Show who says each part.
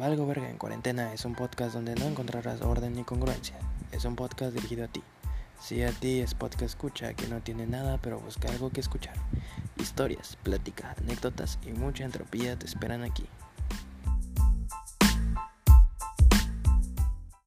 Speaker 1: Valgo Verga en Cuarentena es un podcast donde no encontrarás orden ni congruencia. Es un podcast dirigido a ti. Si a ti es podcast escucha que no tiene nada pero busca algo que escuchar. Historias, plática, anécdotas y mucha entropía te esperan aquí.